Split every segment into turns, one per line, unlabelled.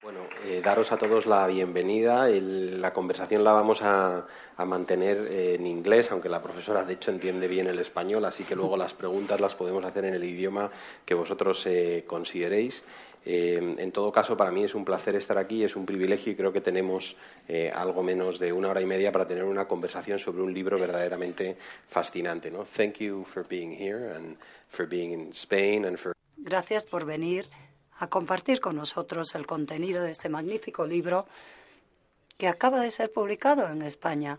Bueno, eh, daros a todos la bienvenida. La conversación la vamos a, a mantener eh, en inglés, aunque la profesora de hecho entiende bien el español, así que luego las preguntas las podemos hacer en el idioma que vosotros eh, consideréis. Eh, en todo caso, para mí es un placer estar aquí, es un privilegio y creo que tenemos eh, algo menos de una hora y media para tener una conversación sobre un libro verdaderamente fascinante. ¿no? Thank you for being here and for being in Spain and for
Gracias por venir a compartir con nosotros el contenido de este magnífico libro que acaba de ser publicado en España,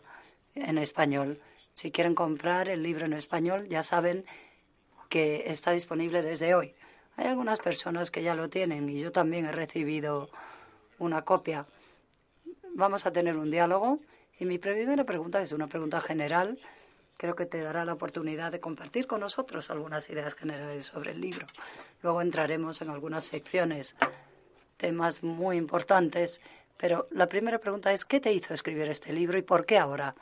en español. Si quieren comprar el libro en español, ya saben que está disponible desde hoy. Hay algunas personas que ya lo tienen y yo también he recibido una copia. Vamos a tener un diálogo y mi primera pregunta es una pregunta general. Creo que te dará la oportunidad de compartir con nosotros algunas ideas generales sobre el libro. Luego entraremos en algunas secciones, temas muy importantes, pero la primera pregunta es ¿qué te hizo escribir este libro y por qué ahora?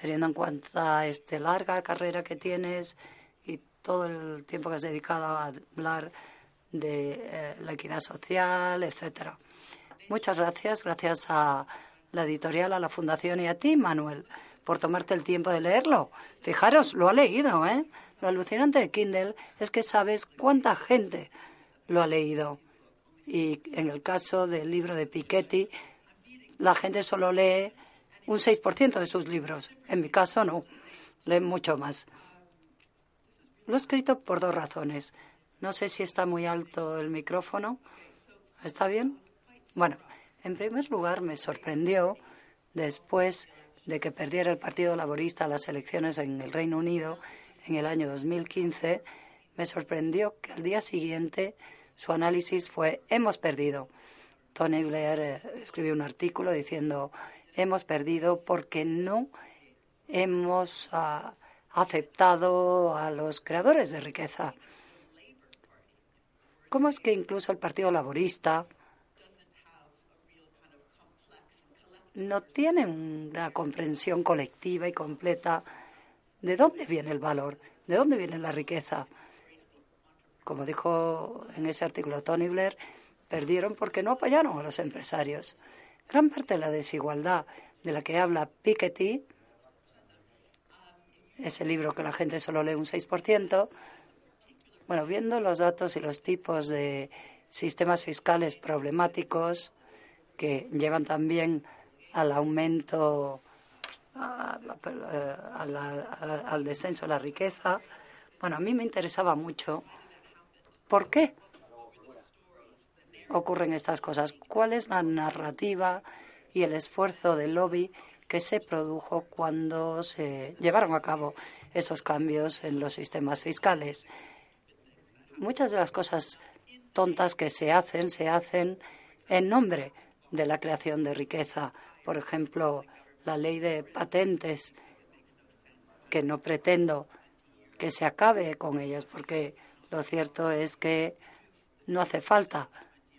Teniendo en cuenta esta larga carrera que tienes y todo el tiempo que has dedicado a hablar de eh, la equidad social, etcétera. Muchas gracias, gracias a la editorial, a la fundación y a ti, Manuel, por tomarte el tiempo de leerlo. Fijaros, lo ha leído, ¿eh? Lo alucinante de Kindle es que sabes cuánta gente lo ha leído. Y en el caso del libro de Piketty, la gente solo lee un 6% de sus libros. En mi caso, no. Leen mucho más. Lo he escrito por dos razones. No sé si está muy alto el micrófono. ¿Está bien? Bueno, en primer lugar me sorprendió después de que perdiera el Partido Laborista las elecciones en el Reino Unido en el año 2015, me sorprendió que al día siguiente su análisis fue hemos perdido. Tony Blair eh, escribió un artículo diciendo hemos perdido porque no hemos ah, aceptado a los creadores de riqueza. ¿Cómo es que incluso el Partido Laborista no tiene una comprensión colectiva y completa de dónde viene el valor, de dónde viene la riqueza? Como dijo en ese artículo Tony Blair, perdieron porque no apoyaron a los empresarios. Gran parte de la desigualdad de la que habla Piketty, ese libro que la gente solo lee un 6%, bueno, viendo los datos y los tipos de sistemas fiscales problemáticos que llevan también al aumento, al descenso de la riqueza, bueno, a mí me interesaba mucho por qué ocurren estas cosas, cuál es la narrativa y el esfuerzo del lobby que se produjo cuando se llevaron a cabo esos cambios en los sistemas fiscales. Muchas de las cosas tontas que se hacen se hacen en nombre de la creación de riqueza. Por ejemplo, la ley de patentes, que no pretendo que se acabe con ellas, porque lo cierto es que no hace falta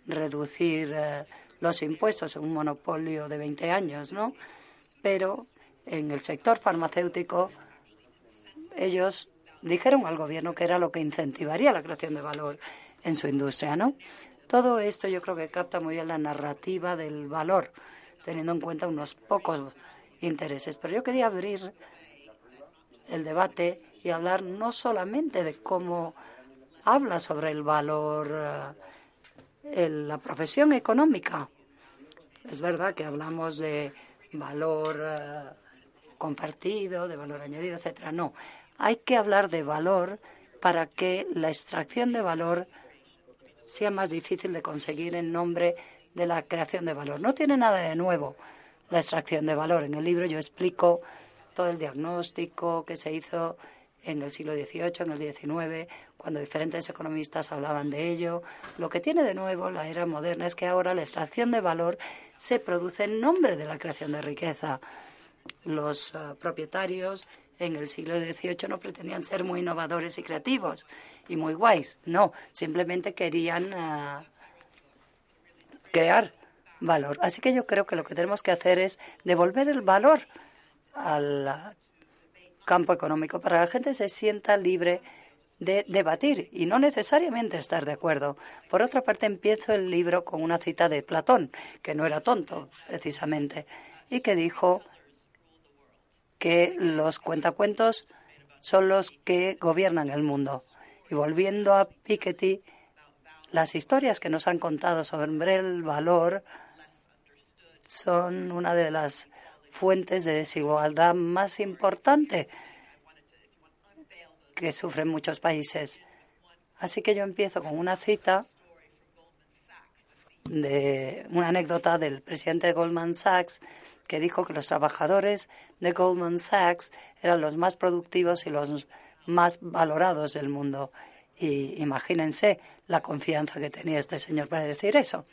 reducir eh, los impuestos en un monopolio de 20 años, ¿no? Pero en el sector farmacéutico ellos dijeron al gobierno que era lo que incentivaría la creación de valor en su industria, ¿no? Todo esto yo creo que capta muy bien la narrativa del valor, teniendo en cuenta unos pocos intereses. Pero yo quería abrir el debate y hablar no solamente de cómo habla sobre el valor eh, en la profesión económica. Es verdad que hablamos de valor eh, compartido, de valor añadido, etcétera. No, hay que hablar de valor para que la extracción de valor sea más difícil de conseguir en nombre de la creación de valor. No tiene nada de nuevo la extracción de valor. En el libro yo explico todo el diagnóstico que se hizo en el siglo XVIII, en el XIX, cuando diferentes economistas hablaban de ello. Lo que tiene de nuevo la era moderna es que ahora la extracción de valor se produce en nombre de la creación de riqueza. Los eh, propietarios en el siglo XVIII no pretendían ser muy innovadores y creativos y muy guays. No, simplemente querían eh, crear valor. Así que yo creo que lo que tenemos que hacer es devolver el valor al campo económico para que la gente se sienta libre de debatir y no necesariamente estar de acuerdo. Por otra parte, empiezo el libro con una cita de Platón, que no era tonto, precisamente, y que dijo que los cuentacuentos son los que gobiernan el mundo. Y volviendo a Piketty, las historias que nos han contado sobre el valor son una de las fuentes de desigualdad más importante que sufren muchos países. Así que yo empiezo con una cita de una anécdota del presidente de Goldman Sachs que dijo que los trabajadores de Goldman Sachs eran los más productivos y los más valorados del mundo. Y imagínense la confianza que tenía este señor para decir eso.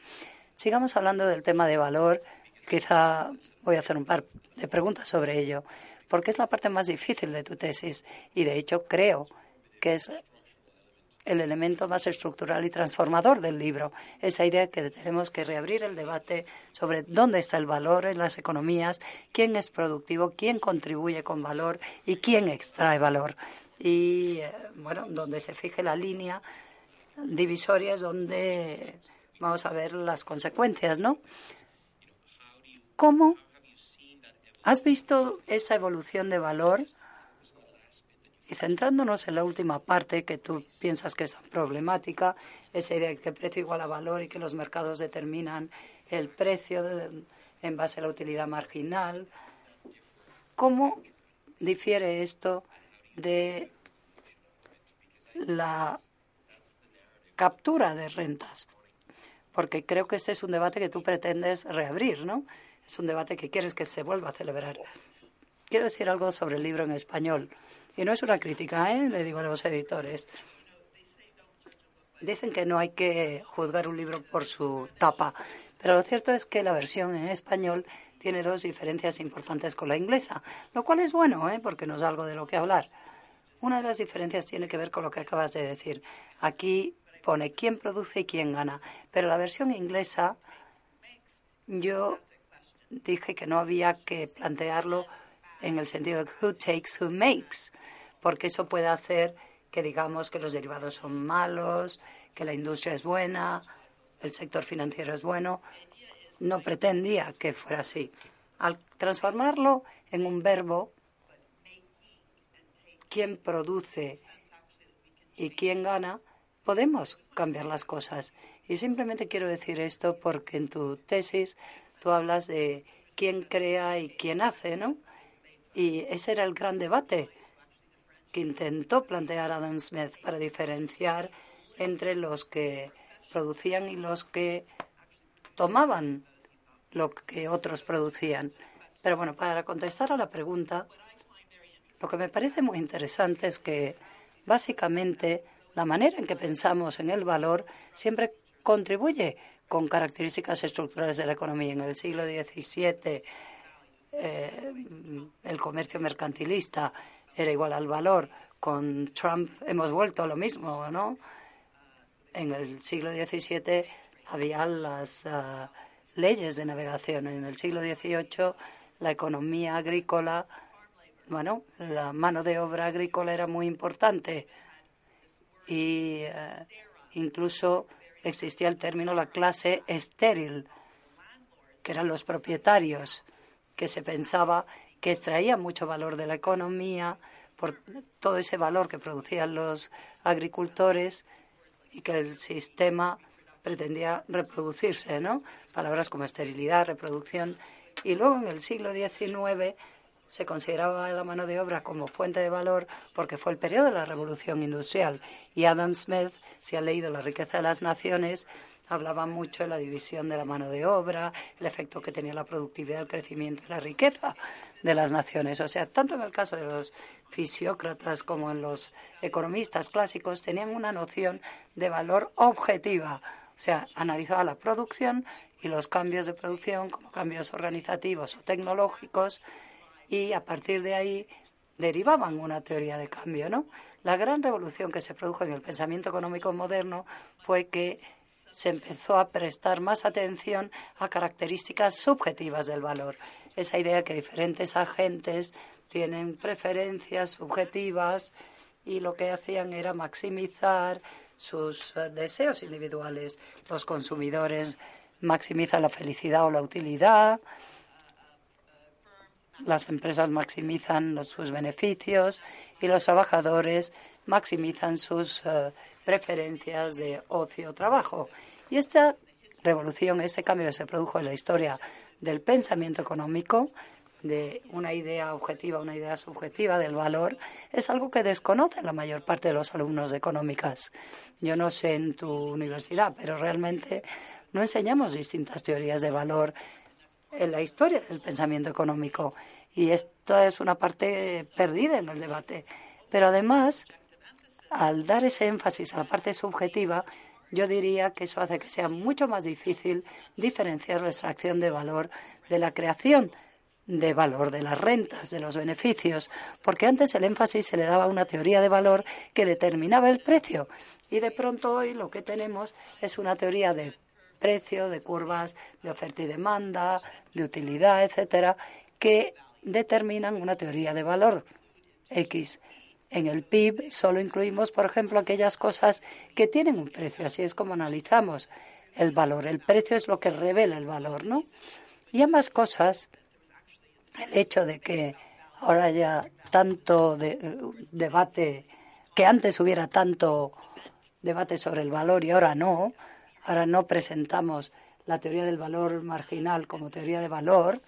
Sigamos hablando del tema de valor Quizá voy a hacer un par de preguntas sobre ello, porque es la parte más difícil de tu tesis y, de hecho, creo que es el elemento más estructural y transformador del libro. Esa idea de que tenemos que reabrir el debate sobre dónde está el valor en las economías, quién es productivo, quién contribuye con valor y quién extrae valor. Y, eh, bueno, donde se fije la línea divisoria es donde vamos a ver las consecuencias, ¿no? ¿Cómo has visto esa evolución de valor? Y centrándonos en la última parte que tú piensas que es problemática, esa idea de que precio igual a valor y que los mercados determinan el precio en base a la utilidad marginal, ¿cómo difiere esto de la captura de rentas? Porque creo que este es un debate que tú pretendes reabrir, ¿no? Es un debate que quieres que se vuelva a celebrar. Quiero decir algo sobre el libro en español. Y no es una crítica, ¿eh? le digo a los editores. Dicen que no hay que juzgar un libro por su tapa, pero lo cierto es que la versión en español tiene dos diferencias importantes con la inglesa, lo cual es bueno, ¿eh? porque nos da algo de lo que hablar. Una de las diferencias tiene que ver con lo que acabas de decir. Aquí pone quién produce y quién gana, pero la versión inglesa yo dije que no había que plantearlo en el sentido de who takes, who makes, porque eso puede hacer que digamos que los derivados son malos, que la industria es buena, el sector financiero es bueno. No pretendía que fuera así. Al transformarlo en un verbo, quién produce y quién gana, podemos cambiar las cosas. Y simplemente quiero decir esto porque en tu tesis Tú hablas de quién crea y quién hace, ¿no? Y ese era el gran debate que intentó plantear Adam Smith para diferenciar entre los que producían y los que tomaban lo que otros producían. Pero bueno, para contestar a la pregunta, lo que me parece muy interesante es que básicamente la manera en que pensamos en el valor siempre contribuye con características estructurales de la economía. En el siglo XVII eh, el comercio mercantilista era igual al valor. Con Trump hemos vuelto a lo mismo, ¿no? En el siglo XVII había las ah, leyes de navegación. En el siglo XVIII la economía agrícola, bueno, la mano de obra agrícola era muy importante y eh, incluso existía el término la clase estéril, que eran los propietarios, que se pensaba que extraían mucho valor de la economía por todo ese valor que producían los agricultores y que el sistema pretendía reproducirse, ¿no? Palabras como esterilidad, reproducción. Y luego en el siglo XIX se consideraba la mano de obra como fuente de valor porque fue el periodo de la revolución industrial. Y Adam Smith, si ha leído La riqueza de las naciones, hablaba mucho de la división de la mano de obra, el efecto que tenía la productividad, el crecimiento y la riqueza de las naciones. O sea, tanto en el caso de los fisiócratas como en los economistas clásicos, tenían una noción de valor objetiva. O sea, analizaba la producción y los cambios de producción como cambios organizativos o tecnológicos y a partir de ahí derivaban una teoría de cambio, ¿no? La gran revolución que se produjo en el pensamiento económico moderno fue que se empezó a prestar más atención a características subjetivas del valor. Esa idea que diferentes agentes tienen preferencias subjetivas y lo que hacían era maximizar sus eh, deseos individuales. Los consumidores maximizan la felicidad o la utilidad, las empresas maximizan sus beneficios y los trabajadores maximizan sus eh, preferencias de ocio o trabajo. Y esta revolución, este cambio que se produjo en la historia del pensamiento económico, de una idea objetiva una idea subjetiva del valor, es algo que desconocen la mayor parte de los alumnos de económicas. Yo no sé en tu universidad, pero realmente no enseñamos distintas teorías de valor en la historia del pensamiento económico. Y esto es una parte perdida en el debate. Pero además, al dar ese énfasis a la parte subjetiva, yo diría que eso hace que sea mucho más difícil diferenciar la extracción de valor de la creación de valor de las rentas, de los beneficios, porque antes el énfasis se le daba a una teoría de valor que determinaba el precio y de pronto hoy lo que tenemos es una teoría de precio, de curvas de oferta y demanda, de utilidad, etcétera, que determinan una teoría de valor X. En el PIB solo incluimos, por ejemplo, aquellas cosas que tienen un precio. Así es como analizamos el valor. El precio es lo que revela el valor, ¿no? Y ambas cosas, el hecho de que ahora haya tanto de, debate, que antes hubiera tanto debate sobre el valor y ahora no, ahora no presentamos la teoría del valor marginal como teoría de valor,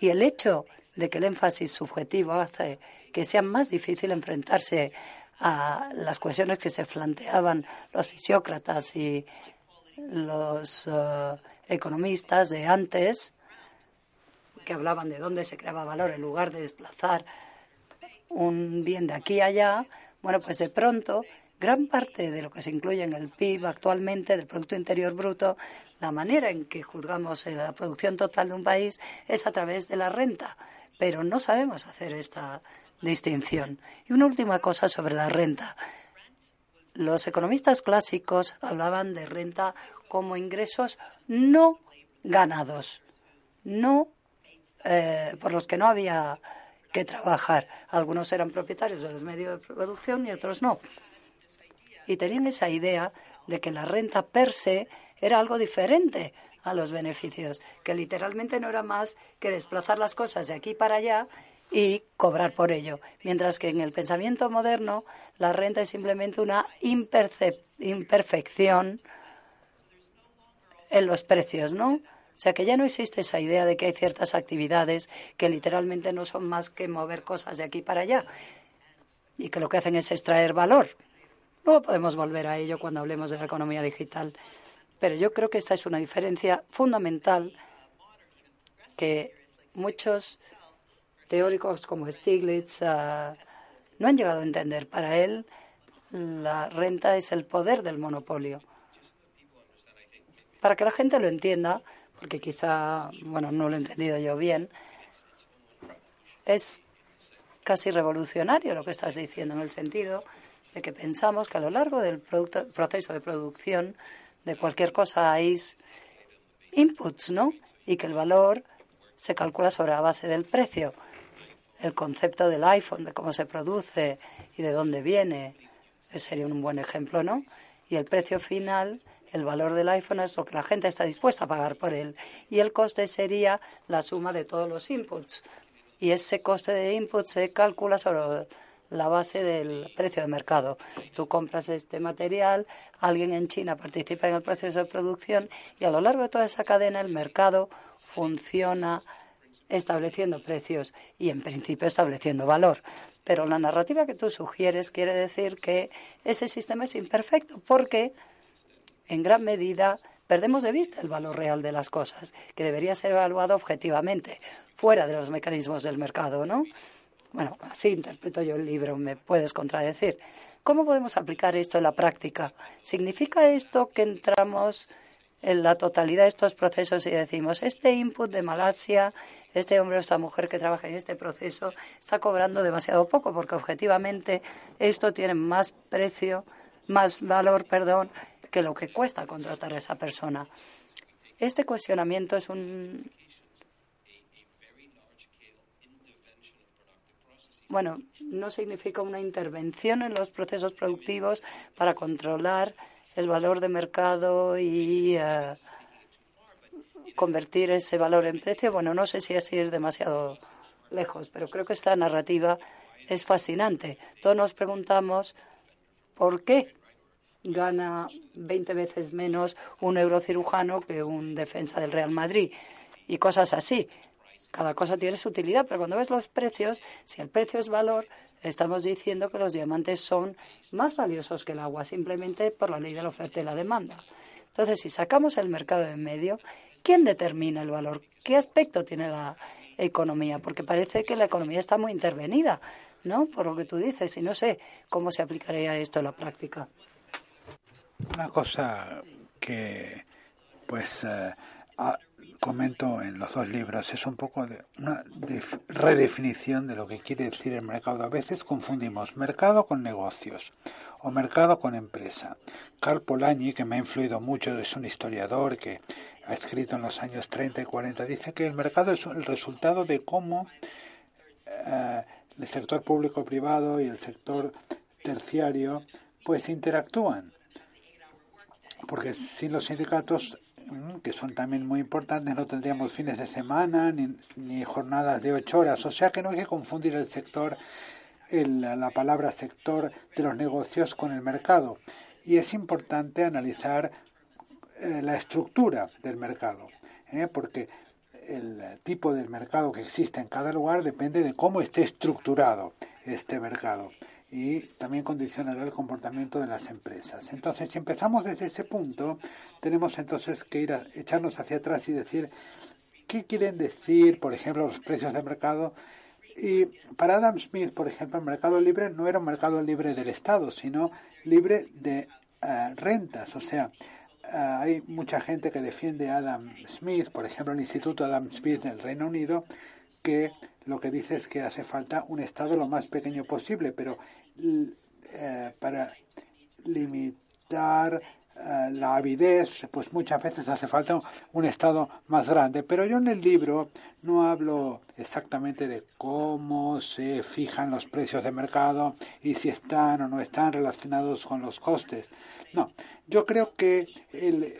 y el hecho de que el énfasis subjetivo hace que sea más difícil enfrentarse a las cuestiones que se planteaban los fisiócratas y los eh, economistas de antes, que hablaban de dónde se creaba valor en lugar de desplazar un bien de aquí a allá, bueno, pues de pronto gran parte de lo que se incluye en el PIB actualmente, del Producto Interior Bruto, la manera en que juzgamos la producción total de un país es a través de la renta, pero no sabemos hacer esta distinción. Y una última cosa sobre la renta. Los economistas clásicos hablaban de renta como ingresos no ganados, no eh, por los que no había que trabajar. Algunos eran propietarios de los medios de producción y otros no. Y tenían esa idea de que la renta per se era algo diferente a los beneficios, que literalmente no era más que desplazar las cosas de aquí para allá y cobrar por ello. Mientras que en el pensamiento moderno la renta es simplemente una imperfección en los precios, ¿no? O sea que ya no existe esa idea de que hay ciertas actividades que literalmente no son más que mover cosas de aquí para allá y que lo que hacen es extraer valor. Luego podemos volver a ello cuando hablemos de la economía digital. Pero yo creo que esta es una diferencia fundamental que muchos teóricos como Stiglitz ah, no han llegado a entender. Para él, la renta es el poder del monopolio. Para que la gente lo entienda, porque quizá, bueno, no lo he entendido yo bien, es casi revolucionario lo que estás diciendo, en el sentido de que pensamos que a lo largo del proceso de producción de cualquier cosa hay inputs, ¿no? Y que el valor se calcula sobre la base del precio. El concepto del iPhone, de cómo se produce y de dónde viene, sería un buen ejemplo, ¿no? Y el precio final, el valor del iPhone es lo que la gente está dispuesta a pagar por él. Y el coste sería la suma de todos los inputs. Y ese coste de inputs se calcula sobre la base del precio de mercado. Tú compras este material, alguien en China participa en el proceso de producción y a lo largo de toda esa cadena el mercado funciona estableciendo precios y en principio estableciendo valor. Pero la narrativa que tú sugieres quiere decir que ese sistema es imperfecto porque en gran medida perdemos de vista el valor real de las cosas, que debería ser evaluado objetivamente, fuera de los mecanismos del mercado, ¿no? Bueno, así interpreto yo el libro, me puedes contradecir. ¿Cómo podemos aplicar esto en la práctica? ¿Significa esto que entramos en la totalidad de estos procesos y decimos, este input de Malasia, este hombre o esta mujer que trabaja en este proceso está cobrando demasiado poco porque objetivamente esto tiene más precio, más valor, perdón, que lo que cuesta contratar a esa persona. Este cuestionamiento es un. Bueno, no significa una intervención en los procesos productivos para controlar el valor de mercado y eh, convertir ese valor en precio. Bueno, no sé si es ir demasiado lejos, pero creo que esta narrativa es fascinante. Todos nos preguntamos por qué gana 20 veces menos un eurocirujano que un defensa del Real Madrid y cosas así. Cada cosa tiene su utilidad, pero cuando ves los precios, si el precio es valor, estamos diciendo que los diamantes son más valiosos que el agua, simplemente por la ley de la oferta y la demanda. Entonces, si sacamos el mercado en medio, ¿quién determina el valor? ¿Qué aspecto tiene la economía? Porque parece que la economía está muy intervenida, ¿no? Por lo que tú dices, y no sé cómo se aplicaría esto en la práctica.
Una cosa que pues eh, comento en los dos libros es un poco de una redefinición de lo que quiere decir el mercado. A veces confundimos mercado con negocios o mercado con empresa. Carl Polanyi, que me ha influido mucho, es un historiador que ha escrito en los años 30 y 40, dice que el mercado es el resultado de cómo eh, el sector público-privado y el sector terciario pues interactúan porque sin los sindicatos, que son también muy importantes, no tendríamos fines de semana ni, jornadas de ocho horas. O sea que no hay que confundir el sector, la palabra sector de los negocios con el mercado. Y es importante analizar eh, la estructura del mercado, ¿eh? porque el tipo del mercado que existe en cada lugar depende de cómo esté estructurado este mercado y también condicionará el comportamiento de las empresas. Entonces, si empezamos desde ese punto, tenemos entonces que ir a echarnos hacia atrás y decir qué quieren decir, por ejemplo, los precios de mercado. Y para Adam Smith, por ejemplo, el mercado libre no era un mercado libre del Estado, sino libre de eh, rentas. O sea, eh, hay mucha gente que defiende a Adam Smith, por ejemplo, el Instituto Adam Smith del Reino Unido, que lo que dice es que hace falta un Estado lo más pequeño posible, pero eh, para limitar eh, la avidez, pues muchas veces hace falta un Estado más grande. Pero yo en el libro no hablo exactamente de cómo se fijan los precios de mercado y si están o no están relacionados con los costes. No, yo creo que el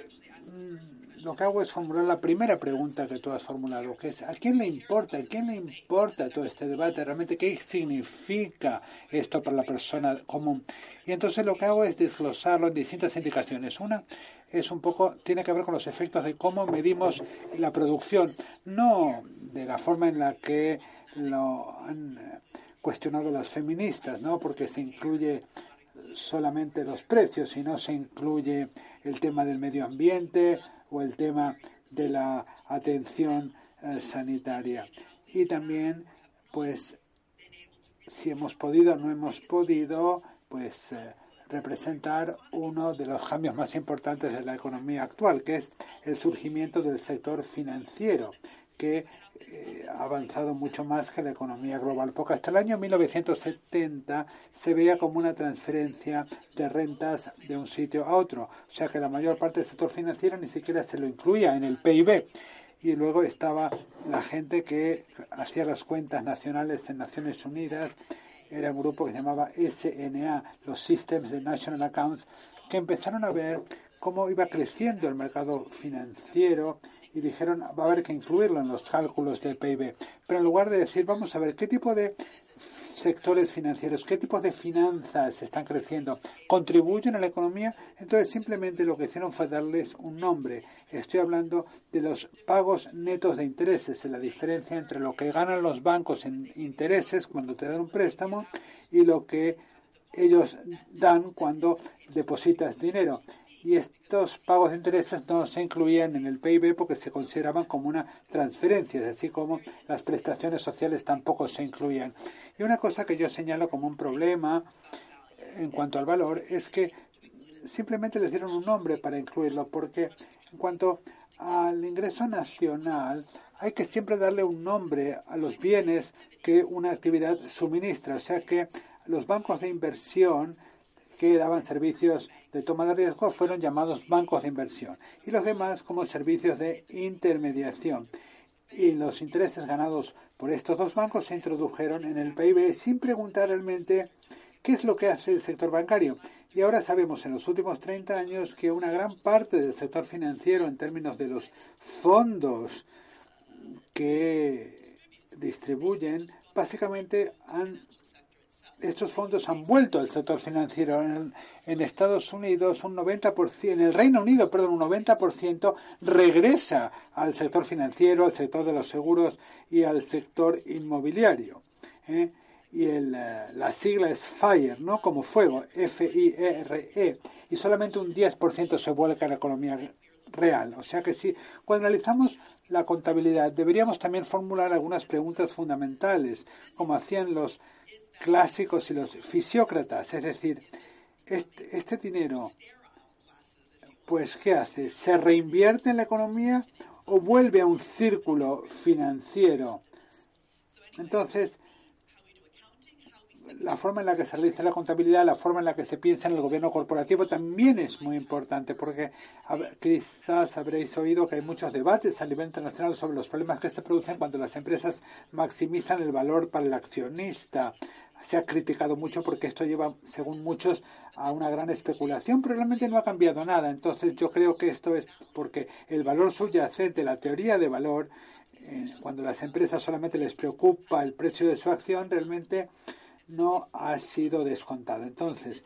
lo que hago es formular la primera pregunta que tú has formulado, que es ¿a quién le importa? ¿A quién le importa todo este debate? ¿Realmente qué significa esto para la persona común? Y entonces lo que hago es desglosarlo en distintas indicaciones. Una es un poco, tiene que ver con los efectos de cómo medimos la producción, no de la forma en la que lo han cuestionado las feministas, ¿no? Porque se incluye solamente los precios, sino se incluye el tema del medio ambiente, o el tema de la atención eh, sanitaria. Y también, pues, si hemos podido o no hemos podido, pues, eh, representar uno de los cambios más importantes de la economía actual, que es el surgimiento del sector financiero, que eh, ha avanzado mucho más que la economía global, porque hasta el año 1970 se veía como una transferencia de rentas de un sitio a otro, o sea que la mayor parte del sector financiero ni siquiera se lo incluía en el PIB. Y luego estaba la gente que hacía las cuentas nacionales en Naciones Unidas, era un grupo que se llamaba SNA, los Systems de National Accounts, que empezaron a ver cómo iba creciendo el mercado financiero y dijeron va a haber que incluirlo en los cálculos del PIB. Pero en lugar de decir vamos a ver qué tipo de sectores financieros, qué tipo de finanzas están creciendo, contribuyen a la economía, entonces simplemente lo que hicieron fue darles un nombre. Estoy hablando de los pagos netos de intereses, la diferencia entre lo que ganan los bancos en intereses cuando te dan un préstamo y lo que ellos dan cuando depositas dinero. Estos pagos de intereses no se incluían en el PIB porque se consideraban como una transferencia, así como las prestaciones sociales tampoco se incluían. Y una cosa que yo señalo como un problema en cuanto al valor es que simplemente les dieron un nombre para incluirlo, porque en cuanto al ingreso nacional hay que siempre darle un nombre a los bienes que una actividad suministra, o sea que los bancos de inversión que daban servicios de toma de riesgo fueron llamados bancos de inversión y los demás como servicios de intermediación. Y los intereses ganados por estos dos bancos se introdujeron en el PIB sin preguntar realmente qué es lo que hace el sector bancario. Y ahora sabemos en los últimos 30 años que una gran parte del sector financiero en términos de los fondos que distribuyen básicamente han estos fondos han vuelto al sector financiero. En, en, Estados Unidos, un 90%, en el Reino Unido, perdón, un 90% regresa al sector financiero, al sector de los seguros y al sector inmobiliario. ¿eh? Y el, eh, la sigla es FIRE, ¿no? Como fuego, F-I-E-R-E. -E, y solamente un 10% se vuelca a la economía real. O sea que si cuando analizamos la contabilidad, deberíamos también formular algunas preguntas fundamentales, como hacían los clásicos y los fisiócratas, es decir, este, este, dinero, pues, ¿qué hace? ¿Se reinvierte en la economía o vuelve a un círculo financiero? Entonces, la forma en la que se realiza la contabilidad, la forma en la que se piensa en el gobierno corporativo también es muy importante, porque quizás habréis oído que hay muchos debates a nivel internacional sobre los problemas que se producen cuando las empresas maximizan el valor para el accionista se ha criticado mucho porque esto lleva, según muchos, a una gran especulación, pero realmente no ha cambiado nada. Entonces yo creo que esto es porque el valor subyacente, la teoría de valor, eh, cuando las empresas solamente les preocupa el precio de su acción, realmente no ha sido descontado. Entonces,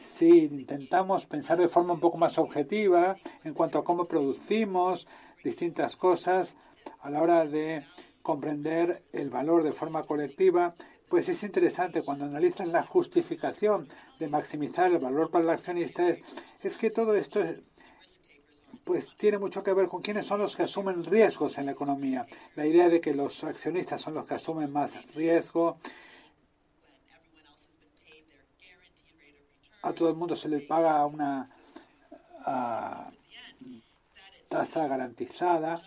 si intentamos pensar de forma un poco más objetiva en cuanto a cómo producimos distintas cosas a la hora de comprender el valor de forma colectiva, pues es interesante cuando analizan la justificación de maximizar el valor para el accionista, es, que todo esto pues tiene mucho que ver con quiénes son los que asumen riesgos en la economía. La idea de que los accionistas son los que asumen más riesgo. A todo el mundo se le paga una tasa garantizada.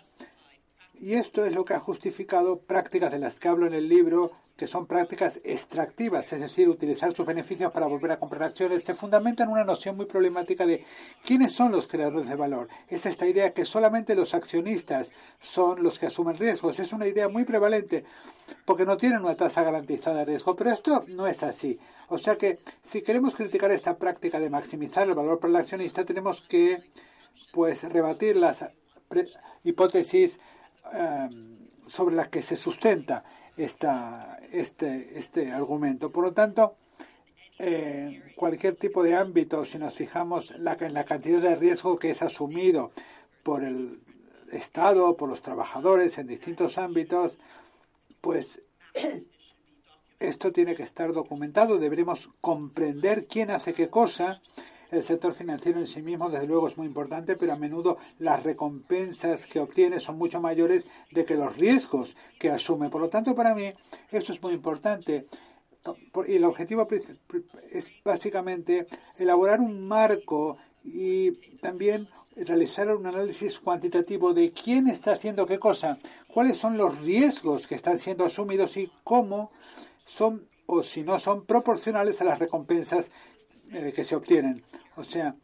Y esto es lo que ha justificado prácticas de las que hablo en el libro que son prácticas extractivas, es decir, utilizar sus beneficios para volver a comprar acciones, se fundamenta en una noción muy problemática de quiénes son los creadores de valor. Es esta idea que solamente los accionistas son los que asumen riesgos. Es una idea muy prevalente porque no tienen una tasa garantizada de riesgo, pero esto no es así. O sea que si queremos criticar esta práctica de maximizar el valor para el accionista, tenemos que pues rebatir las hipótesis eh, sobre las que se sustenta esta, este, este argumento. Por lo tanto, eh, cualquier tipo de ámbito, si nos fijamos en la cantidad de riesgo que es asumido por el Estado, por los trabajadores en distintos ámbitos, pues esto tiene que estar documentado. Deberemos comprender quién hace qué cosa el sector financiero en sí mismo, desde luego, es muy importante, pero a menudo las recompensas que obtiene son mucho mayores de que los riesgos que asume. Por lo tanto, para mí, eso es muy importante. Y el objetivo es básicamente elaborar un marco y también realizar un análisis cuantitativo de quién está haciendo qué cosa, cuáles son los riesgos que están siendo asumidos y cómo son o si no son proporcionales a las recompensas eh, que se obtienen. O sea,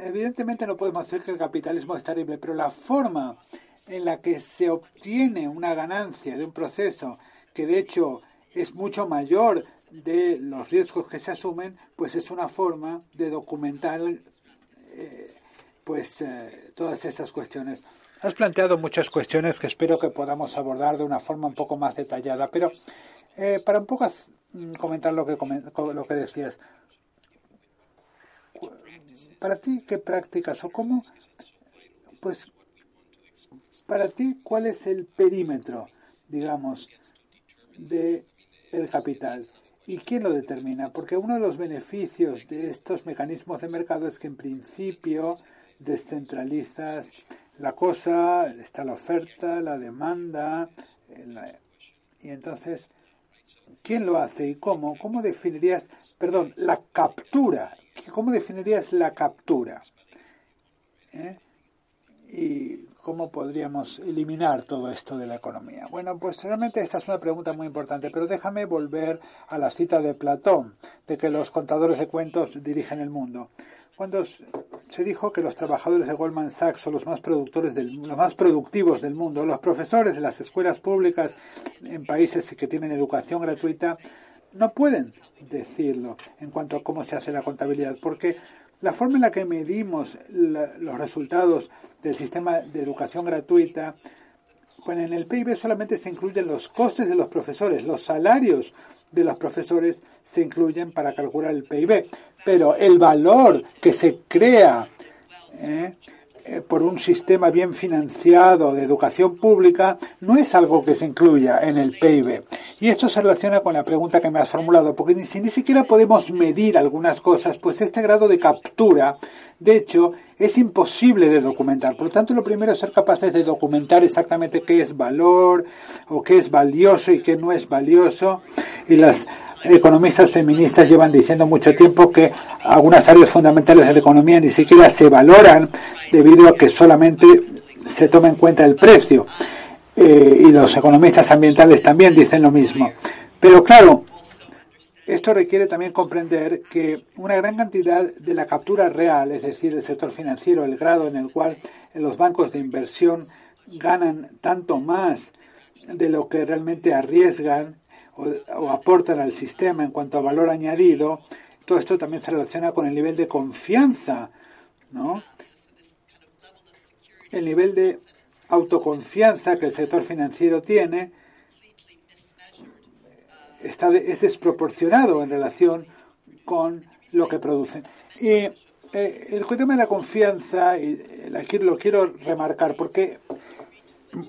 evidentemente no podemos decir que el capitalismo es terrible, pero la forma en la que se obtiene una ganancia de un proceso que de hecho es mucho mayor de los riesgos que se asumen, pues es una forma de documentar eh, pues eh, todas estas cuestiones. Has planteado muchas cuestiones que espero que podamos abordar de una forma un poco más detallada, pero para un poco comentar lo que, lo que decías, para ti, ¿qué prácticas o cómo? Pues, para ti, ¿cuál es el perímetro, digamos, de el capital? ¿Y quién lo determina? Porque uno de los beneficios de estos mecanismos de mercado es que en principio descentralizas la cosa, está la oferta, la demanda, y entonces, ¿quién lo hace y cómo? ¿Cómo definirías, perdón, la captura? ¿Cómo definirías la captura? ¿Eh? ¿Y cómo podríamos eliminar todo esto de la economía? Bueno, pues realmente esta es una pregunta muy importante, pero déjame volver a la cita de Platón, de que los contadores de cuentos dirigen el mundo. Cuando se dijo que los trabajadores de Goldman Sachs son los más, productores del, los más productivos del mundo, los profesores de las escuelas públicas en países que tienen educación gratuita, no pueden decirlo en cuanto a cómo se hace la contabilidad, porque la forma en la que medimos los resultados del sistema de educación gratuita, pues en el PIB solamente se incluyen los costes de los profesores, los salarios de los profesores se incluyen para calcular el PIB, pero el valor que se crea ¿eh? Eh, por un sistema bien financiado de educación pública no es algo que se incluya en el PIB. Y esto se relaciona con la pregunta que me has formulado, porque ni, si ni siquiera podemos medir algunas cosas, pues este grado de captura, de hecho, es imposible de documentar. Por lo tanto, lo primero es ser capaces de documentar exactamente qué es valor o qué es valioso y qué no es valioso. Y las economistas feministas llevan diciendo mucho tiempo que algunas áreas fundamentales de la economía ni siquiera se valoran debido a que solamente se toma en cuenta el precio. Eh, y los economistas ambientales también dicen lo mismo. Pero claro, esto requiere también comprender que una gran cantidad de la captura real, es decir, el sector financiero, el grado en el cual los bancos de inversión ganan tanto más de lo que realmente arriesgan o, aportan al sistema en cuanto a valor añadido, todo esto también se relaciona con el nivel de confianza, ¿no? El nivel de autoconfianza que el sector financiero tiene está, es desproporcionado en relación con lo que producen. Y eh, el tema de la confianza, y aquí lo quiero remarcar, porque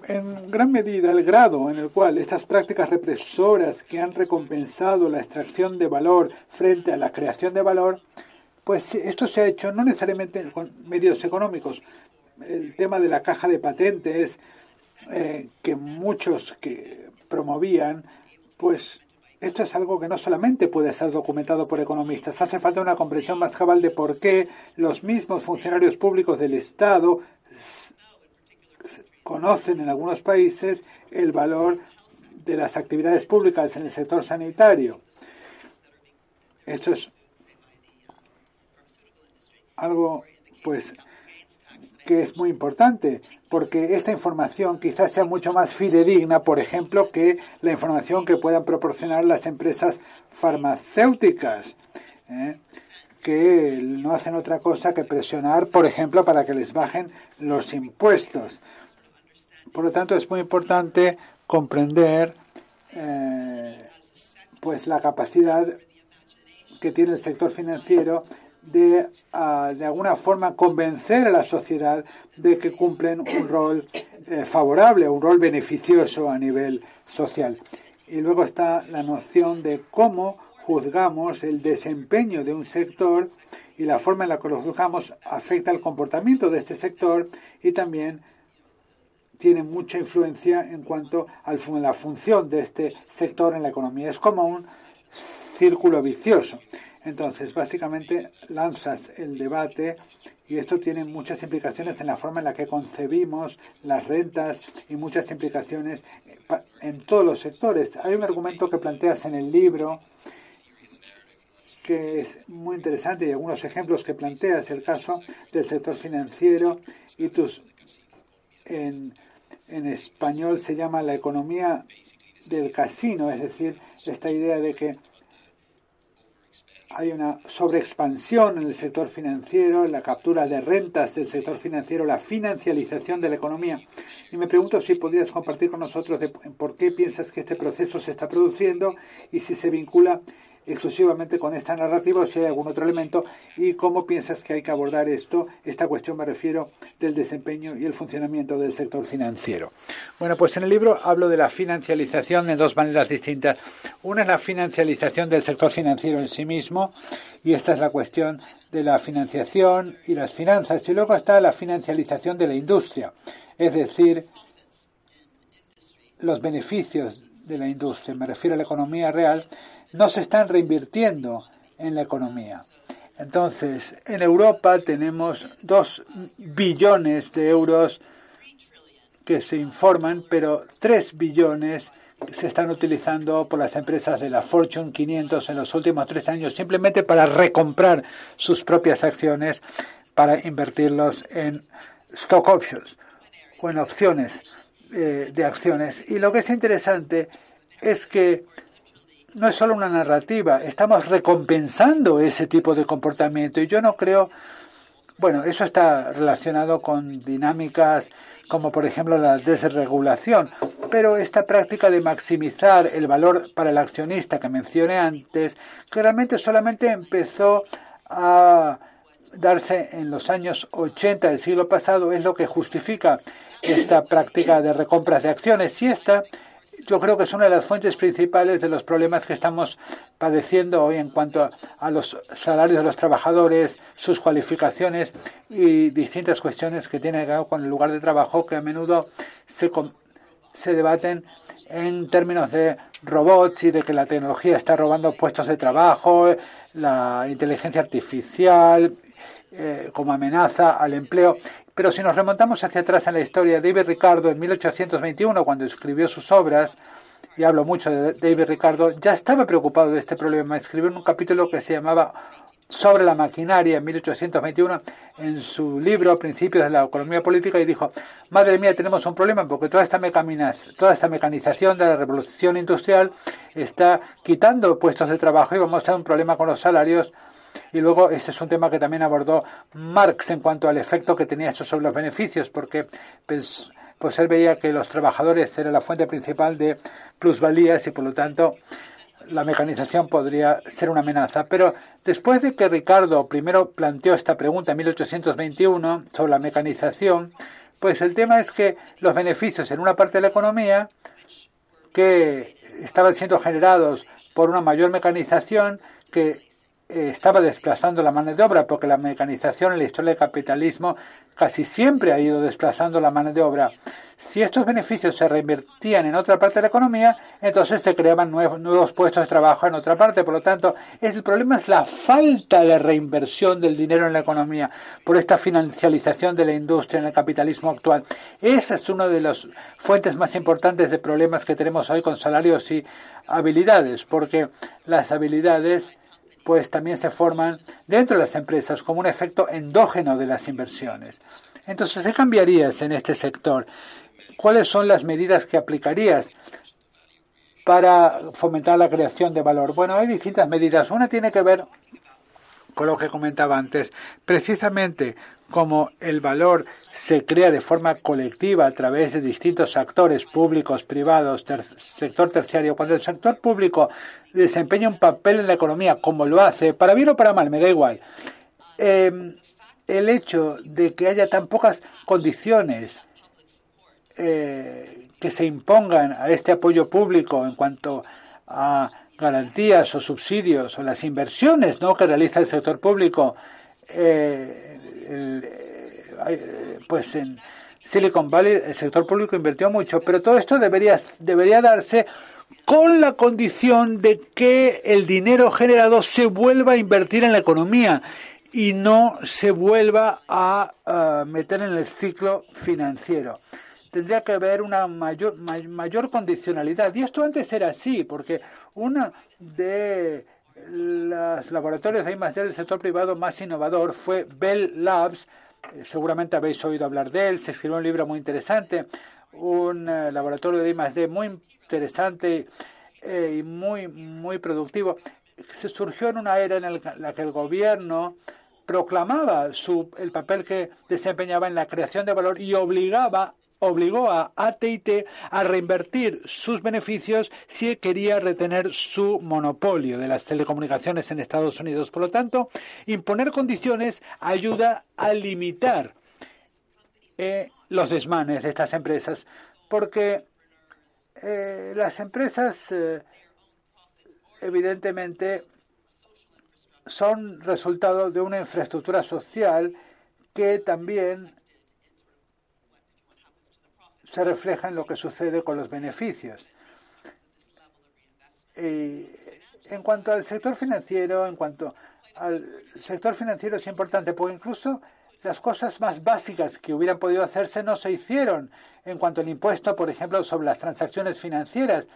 en gran medida el grado en el cual estas prácticas represoras que han recompensado la extracción de valor frente a la creación de valor, pues esto se ha hecho no necesariamente con medios económicos. El tema de la caja de patentes eh, que muchos que promovían, pues esto es algo que no solamente puede ser documentado por economistas, hace falta una comprensión más cabal de por qué los mismos funcionarios públicos del Estado conocen en algunos países el valor de las actividades públicas en el sector sanitario. Esto es algo pues que es muy importante porque esta información quizás sea mucho más fidedigna, por ejemplo, que la información que puedan proporcionar las empresas farmacéuticas, ¿eh? que no hacen otra cosa que presionar, por ejemplo, para que les bajen los impuestos. Por lo tanto, es muy importante comprender eh, pues la capacidad que tiene el sector financiero de, ah, de alguna forma, convencer a la sociedad de que cumplen un rol eh, favorable, un rol beneficioso a nivel social. Y luego está la noción de cómo juzgamos el desempeño de un sector y la forma en la que lo juzgamos afecta el comportamiento de este sector y también tiene mucha influencia en cuanto a la función de este sector en la economía. Es como un círculo vicioso. Entonces, básicamente lanzas el debate y esto tiene muchas implicaciones en la forma en la que concebimos las rentas y muchas implicaciones en todos los sectores. Hay un argumento que planteas en el libro que es muy interesante y algunos ejemplos que planteas, el caso del sector financiero y tus en en español se llama la economía del casino, es decir, esta idea de que hay una sobreexpansión en el sector financiero, la captura de rentas del sector financiero, la financialización de la economía. Y me pregunto si podrías compartir con nosotros por qué piensas que este proceso se está produciendo y si se vincula exclusivamente con esta narrativa o si hay algún otro elemento y cómo piensas que hay que abordar esto. Esta cuestión me refiero del desempeño y el funcionamiento del sector financiero. Bueno, pues en el libro hablo de la financialización de dos maneras distintas. Una es la financialización del sector financiero en sí mismo y esta es la cuestión de la financiación y las finanzas. Y luego está la financialización de la industria, es decir, los beneficios de la industria, me refiero a la economía real, no se están reinvirtiendo en la economía. Entonces, en Europa tenemos dos billones de euros que se informan, pero tres billones se están utilizando por las empresas de la Fortune 500 en los últimos tres años simplemente para recomprar sus propias acciones para invertirlos en stock options o en opciones eh, de acciones. Y lo que es interesante es que no es solo una narrativa, estamos recompensando ese tipo de comportamiento y yo no creo, bueno, eso está relacionado con dinámicas como por ejemplo la desregulación. Pero esta práctica de maximizar el valor para el accionista que mencioné antes, claramente solamente empezó a darse en los años 80 del siglo pasado, es lo que justifica esta práctica de recompras de acciones. Y esta yo creo que es una de las fuentes principales de los problemas que estamos padeciendo hoy en cuanto a, los salarios de los trabajadores, sus cualificaciones y distintas cuestiones que tienen que ver con el lugar de trabajo que a menudo se, se debaten en términos de robots y de que la tecnología está robando puestos de trabajo, la inteligencia artificial eh, como amenaza al empleo. Pero si nos remontamos hacia atrás en la historia, David Ricardo en 1821, cuando escribió sus obras, y hablo mucho de David Ricardo, ya estaba preocupado de este problema. Escribió un capítulo que se llamaba sobre la maquinaria en 1821 en su libro Principios de la Economía Política y dijo, madre mía, tenemos un problema porque toda esta, toda esta mecanización de la revolución industrial está quitando puestos de trabajo y vamos a tener un problema con los salarios y luego ese es un tema que también abordó Marx en cuanto al efecto que tenía esto sobre los beneficios, porque pues, pues él veía que los trabajadores eran la fuente principal de plusvalías y por lo tanto la mecanización podría ser una amenaza. Pero después de que Ricardo primero planteó esta pregunta en 1821 sobre la mecanización, pues el tema es que los beneficios en una parte de la economía que estaban siendo generados por una mayor mecanización que eh, estaba desplazando la mano de obra, porque la mecanización en la historia del capitalismo casi siempre ha ido desplazando la mano de obra. Si estos beneficios se reinvertían en otra parte de la economía, entonces se creaban nuevos, nuevos puestos de trabajo en otra parte. Por lo tanto, el problema es la falta de reinversión del dinero en la economía por esta financialización de la industria en el capitalismo actual. Esa es una de las fuentes más importantes de problemas que tenemos hoy con salarios y habilidades, porque las habilidades pues también se forman dentro de las empresas como un efecto endógeno de las inversiones. Entonces, ¿qué cambiarías en este sector? ¿Cuáles son las medidas que aplicarías para fomentar la creación de valor? Bueno, hay distintas medidas. Una tiene que ver con lo que comentaba antes. Precisamente como el valor se crea de forma colectiva a través de distintos actores públicos, privados, sector terciario, cuando el sector público desempeña un papel en la economía, como lo hace, para bien o para mal, me da igual, em, el hecho de que haya tan pocas condiciones eh, que se impongan a este apoyo público en cuanto a garantías o subsidios o las inversiones ¿no? que realiza el sector público, eh, eh, pues en Silicon Valley el sector público invirtió mucho, pero todo esto debería, debería darse con la condición de que el dinero generado se vuelva a invertir en la economía y no se vuelva a, meter en el ciclo financiero. Tendría que haber una mayor, mayor condicionalidad. Y esto antes era así, porque una de los laboratorios de I+D del sector privado más innovador fue Bell Labs. Eh, seguramente habéis oído hablar de él. Se escribió un libro muy interesante. Un eh, laboratorio de I+D muy interesante eh, y muy, muy productivo. Se surgió en una era en la que el gobierno proclamaba su, el papel que desempeñaba en la creación de valor y obligaba obligó a AT&T a reinvertir sus beneficios si quería retener su monopolio de las telecomunicaciones en Estados Unidos. Por lo tanto, imponer condiciones ayuda a limitar eh, los desmanes de estas empresas, porque eh, las empresas eh, evidentemente son resultado de una infraestructura social que también se refleja en lo que sucede con los beneficios. en cuanto al sector financiero, en cuanto al sector financiero es importante, porque incluso las cosas más básicas que hubieran podido hacerse no se hicieron en cuanto al impuesto, por ejemplo, sobre las transacciones financieras,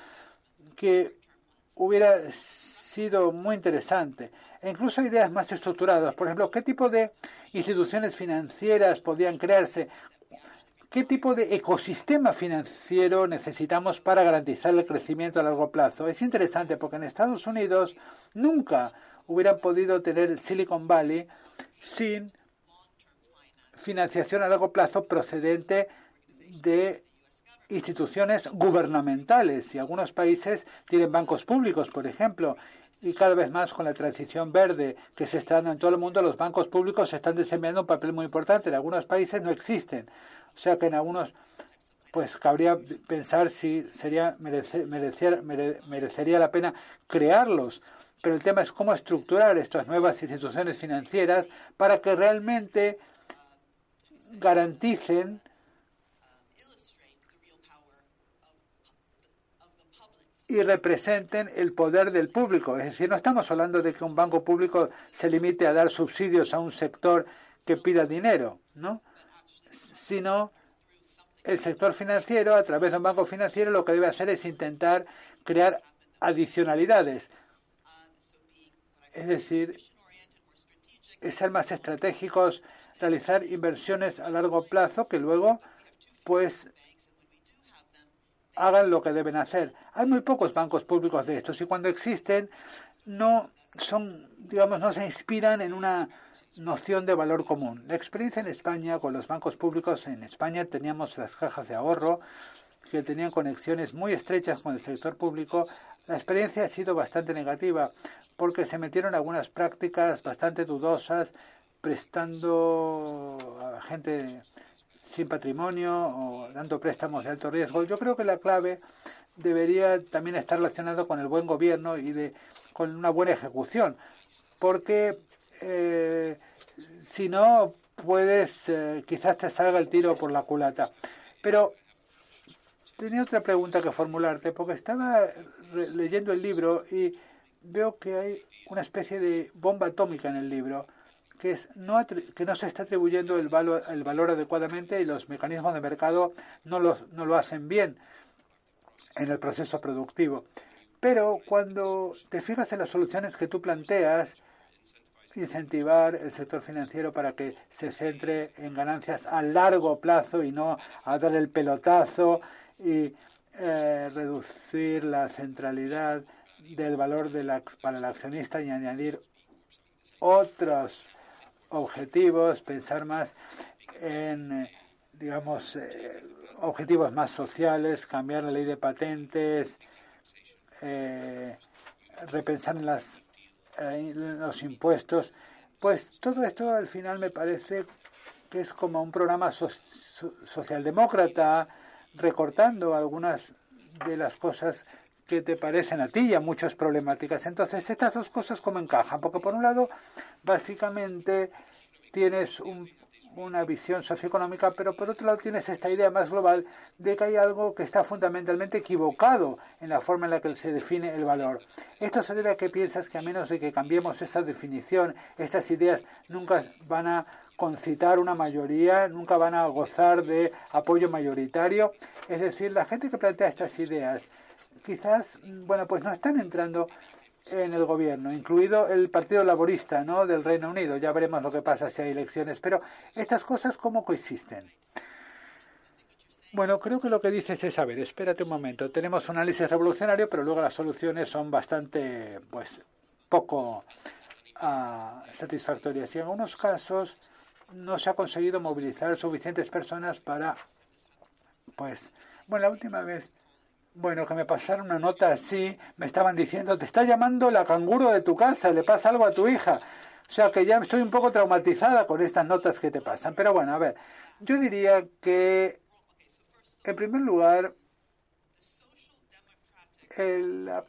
que hubiera sido muy interesante. E incluso ideas más estructuradas, por ejemplo, qué tipo de instituciones financieras podían crearse, qué tipo de ecosistema financiero necesitamos para garantizar el crecimiento a largo plazo. Es interesante porque en Estados Unidos nunca hubieran podido tener Silicon Valley sin financiación a largo plazo procedente de instituciones gubernamentales y algunos países tienen bancos públicos, por ejemplo, y cada vez más con la transición verde que se está dando en todo el mundo, los bancos públicos están desempeñando un papel muy importante. En algunos países no existen. O sea que en algunos, pues cabría pensar si sería merecería la pena crearlos. Pero el tema es cómo estructurar estas nuevas instituciones financieras para que realmente garanticen y representen el poder del público. Es decir, no estamos hablando de que un banco público se limite a dar subsidios a un sector que pida dinero, ¿no? Sino el sector financiero, a través de un banco financiero, lo que debe hacer es intentar crear adicionalidades. Es decir, ser más estratégicos realizar inversiones a largo plazo que luego pues hagan lo que deben hacer. Hay muy pocos bancos públicos de estos y cuando existen no son, digamos, no se inspiran en una noción de valor común. La experiencia en España con los bancos públicos, en España teníamos las cajas de ahorro que tenían conexiones muy estrechas con el sector público. La experiencia ha sido bastante negativa porque se metieron algunas prácticas bastante dudosas prestando a gente sin patrimonio o dando préstamos de alto riesgo. Yo creo que la clave debería también estar relacionado con el buen gobierno y de con una buena ejecución, porque eh, si no puedes eh, quizás te salga el tiro por la culata. Pero tenía otra pregunta que formularte, porque estaba leyendo el libro y veo que hay una especie de bomba atómica en el libro que, no, que no se está atribuyendo el valor, el valor adecuadamente y los mecanismos de mercado no, los, no lo hacen bien en el proceso productivo. Pero cuando te fijas en las soluciones que tú planteas, incentivar el sector financiero para que se centre en ganancias a largo plazo y no a dar el pelotazo y eh, reducir la centralidad del valor de la, para el accionista y añadir otros objetivos, pensar más en, digamos, eh, objetivos más sociales, cambiar la ley de patentes, eh, repensar en, las, los impuestos. Pues todo esto al final me parece que es como un programa socialdemócrata recortando algunas de las cosas que te parecen a ti y a muchas problemáticas. Entonces, estas dos cosas cómo encajan, porque por un lado, básicamente tienes una visión socioeconómica, pero por otro lado tienes esta idea más global de que hay algo que está fundamentalmente equivocado en la forma en la que se define el valor. Esto se debe a que piensas que a menos de que cambiemos esa definición, estas ideas nunca van a concitar una mayoría, nunca van a gozar de apoyo mayoritario. Es decir, la gente que plantea estas ideas quizás, bueno, pues no están entrando en el gobierno, incluido el Partido Laborista ¿no? del Reino Unido. Ya veremos lo que pasa si hay elecciones. Pero estas cosas, ¿cómo coexisten? Bueno, creo que lo que dices es, a ver, espérate un momento. Tenemos un análisis revolucionario, pero luego las soluciones son bastante, pues, poco ah, satisfactorias. Y en algunos casos no se ha conseguido movilizar suficientes personas para pues, bueno, la última vez, bueno, que me pasaron una nota así, me estaban diciendo, te está llamando la canguro de tu casa, le pasa algo a tu hija. O sea que ya estoy un poco traumatizada con estas notas que te pasan. Pero bueno, a ver, yo diría que, en primer lugar, la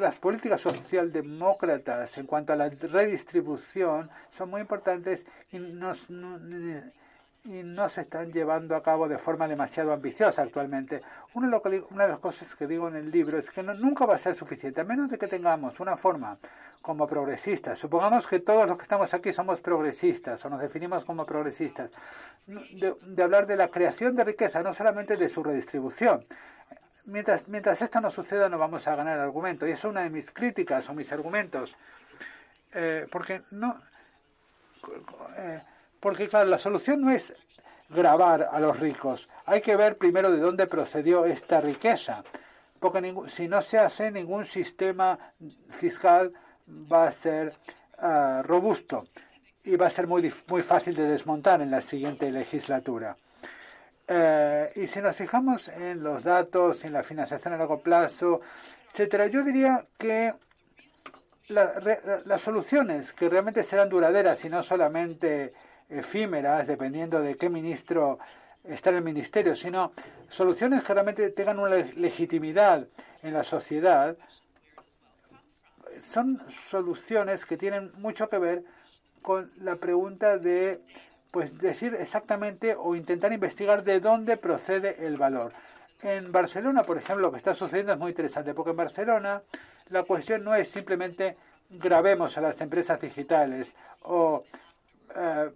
las políticas socialdemócratas en cuanto a la redistribución son muy importantes y no, y no se están llevando a cabo de forma demasiado ambiciosa actualmente. Una de, las cosas que digo en el libro es que nunca va a ser suficiente, a menos de que tengamos una forma como progresistas. Supongamos que todos los que estamos aquí somos progresistas o nos definimos como progresistas, de hablar de la creación de riqueza, no solamente de su redistribución mientras, mientras esto no suceda no vamos a ganar argumento. Y es una de mis críticas o mis argumentos. Eh, porque no. Eh, porque claro, la solución no es grabar a los ricos. Hay que ver primero de dónde procedió esta riqueza. Porque si no se hace ningún sistema fiscal va a ser ah, robusto y va a ser muy, muy fácil de desmontar en la siguiente legislatura. Eh, y si nos fijamos en los datos, en la financiación a largo plazo, etcétera, yo diría que las soluciones que realmente serán duraderas y no solamente efímeras, dependiendo de qué ministro está en el ministerio, sino soluciones que realmente tengan una legitimidad en la sociedad, son soluciones que tienen mucho que ver con la pregunta de pues decir exactamente o intentar investigar de dónde procede el valor. En Barcelona, por ejemplo, lo que está sucediendo es muy interesante, porque en Barcelona la cuestión no es simplemente grabemos a las empresas digitales o eh,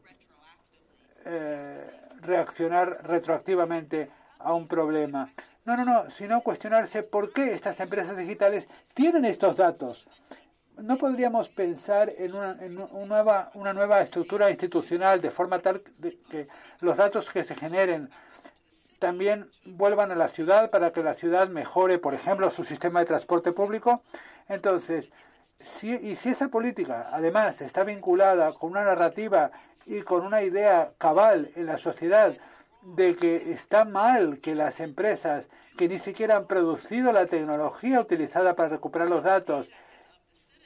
eh, reaccionar retroactivamente a un problema. No, no, no, sino cuestionarse por qué estas empresas digitales tienen estos datos no podríamos pensar en, una, nueva, una nueva estructura institucional de forma tal que los datos que se generen también vuelvan a la ciudad para que la ciudad mejore, por ejemplo, su sistema de transporte público. Entonces, si, y si esa política además está vinculada con una narrativa y con una idea cabal en la sociedad de que está mal que las empresas que ni siquiera han producido la tecnología utilizada para recuperar los datos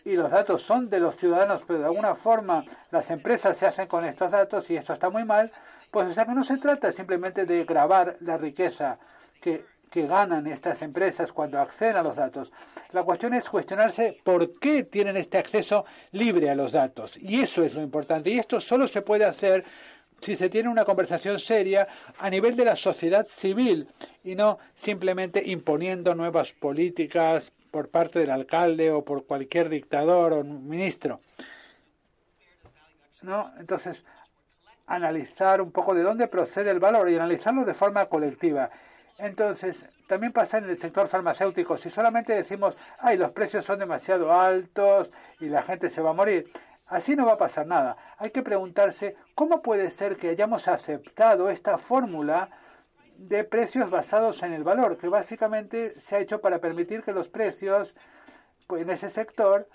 y los datos son de los ciudadanos, pero de alguna forma las empresas se hacen con estos datos y esto está muy mal, pues o sea que no se trata simplemente de grabar la riqueza que, que ganan estas empresas cuando acceden a los datos. La cuestión es cuestionarse por qué tienen este acceso libre a los datos. Y eso es lo importante. Y esto solo se puede hacer si se tiene una conversación seria a nivel de la sociedad civil y no simplemente imponiendo nuevas políticas por parte del alcalde o por cualquier dictador o ministro. ¿No? Entonces, analizar un poco de dónde procede el valor y analizarlo de forma colectiva. Entonces, también pasa en el sector farmacéutico. Si solamente decimos, ay, los precios son demasiado altos y la gente se va a morir, Así no va a pasar nada. Hay que preguntarse cómo puede ser que hayamos aceptado esta fórmula de precios basados en el valor, que básicamente se ha hecho para permitir que los precios pues, en ese sector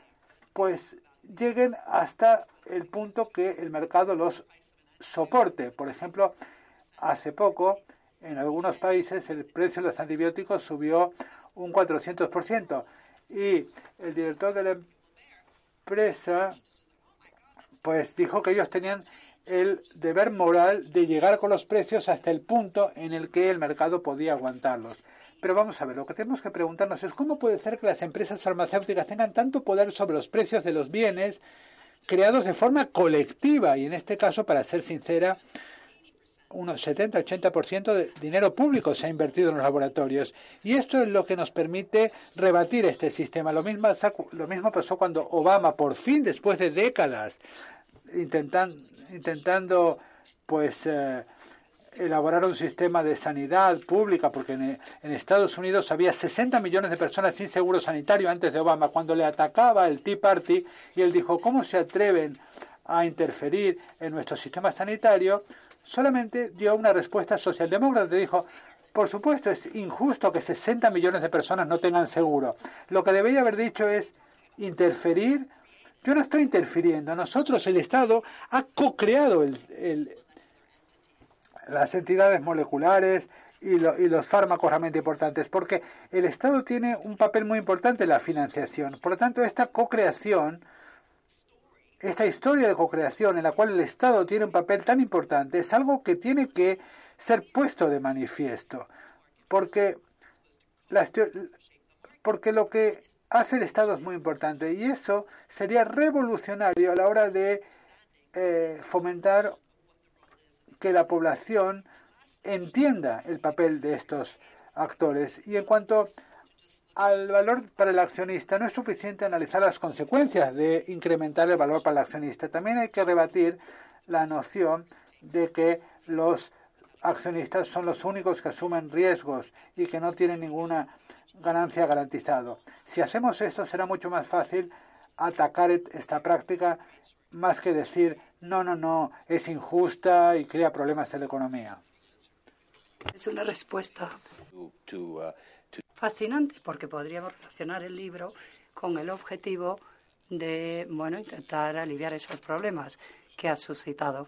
pues lleguen hasta el punto que el mercado los soporte. Por ejemplo, hace poco en algunos países el precio de los antibióticos subió un 400% y el director de la empresa pues dijo que ellos tenían el deber moral de llegar con los precios hasta el punto en el que el mercado podía aguantarlos. Pero vamos a ver, lo que tenemos que preguntarnos es cómo puede ser que las empresas farmacéuticas tengan tanto poder sobre los precios de los bienes creados de forma colectiva y en este caso, para ser sincera, unos 70-80% de dinero público se ha invertido en los laboratorios. Y esto es lo que nos permite rebatir este sistema. Lo mismo, lo mismo pasó cuando Obama, por fin, después de décadas, intentan, intentando pues eh, elaborar un sistema de sanidad pública, porque en, en, Estados Unidos había 60 millones de personas sin seguro sanitario antes de Obama, cuando le atacaba el Tea Party, y él dijo, ¿cómo se atreven a interferir en nuestro sistema sanitario? Solamente dio una respuesta socialdemócrata. Dijo, por supuesto, es injusto que 60 millones de personas no tengan seguro. Lo que debería haber dicho es interferir. Yo no estoy interfiriendo. Nosotros, el Estado, ha co-creado las entidades moleculares y, los fármacos realmente importantes, porque el Estado tiene un papel muy importante en la financiación. Por lo tanto, esta co-creación, esta historia de co-creación en la cual el Estado tiene un papel tan importante, es algo que tiene que ser puesto de manifiesto, porque, porque lo que hace el Estado es muy importante y eso sería revolucionario a la hora de eh, fomentar que la población entienda el papel de estos actores. Y en cuanto al valor para el accionista, no es suficiente analizar las consecuencias de incrementar el valor para el accionista. También hay que rebatir la noción de que los accionistas son los únicos que asumen riesgos y que no tienen ninguna ganancia garantizado. Si hacemos esto será mucho más fácil atacar esta práctica más que decir no, no, no, es injusta y crea problemas en la economía.
Es una respuesta uh, fascinante porque podríamos relacionar el libro con el objetivo de bueno intentar aliviar esos problemas que ha suscitado.